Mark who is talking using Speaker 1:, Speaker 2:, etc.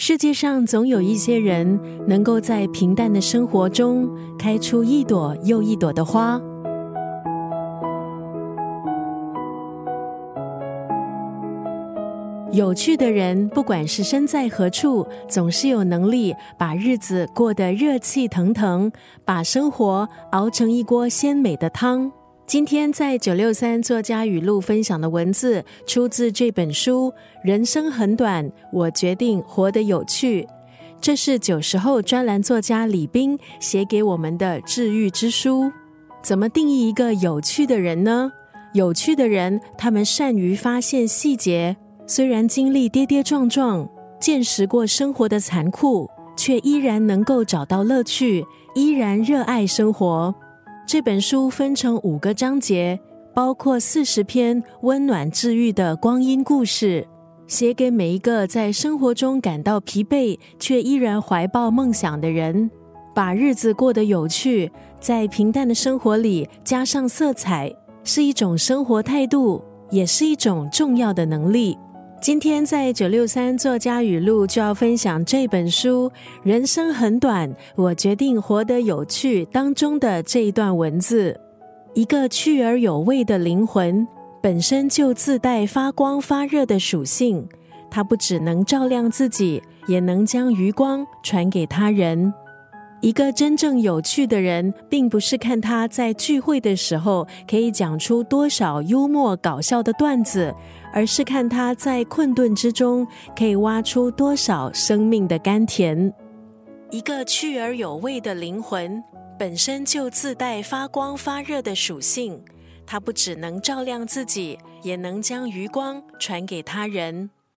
Speaker 1: 世界上总有一些人能够在平淡的生活中开出一朵又一朵的花。有趣的人，不管是身在何处，总是有能力把日子过得热气腾腾，把生活熬成一锅鲜美的汤。今天在九六三作家语录分享的文字，出自这本书《人生很短，我决定活得有趣》。这是九十后专栏作家李斌写给我们的治愈之书。怎么定义一个有趣的人呢？有趣的人，他们善于发现细节，虽然经历跌跌撞撞，见识过生活的残酷，却依然能够找到乐趣，依然热爱生活。这本书分成五个章节，包括四十篇温暖治愈的光阴故事，写给每一个在生活中感到疲惫却依然怀抱梦想的人。把日子过得有趣，在平淡的生活里加上色彩，是一种生活态度，也是一种重要的能力。今天在九六三作家语录就要分享这本书《人生很短，我决定活得有趣》当中的这一段文字：一个趣而有味的灵魂，本身就自带发光发热的属性，它不只能照亮自己，也能将余光传给他人。一个真正有趣的人，并不是看他在聚会的时候可以讲出多少幽默搞笑的段子。而是看他在困顿之中可以挖出多少生命的甘甜。一个趣而有味的灵魂，本身就自带发光发热的属性，它不只能照亮自己，也能将余光传给他人。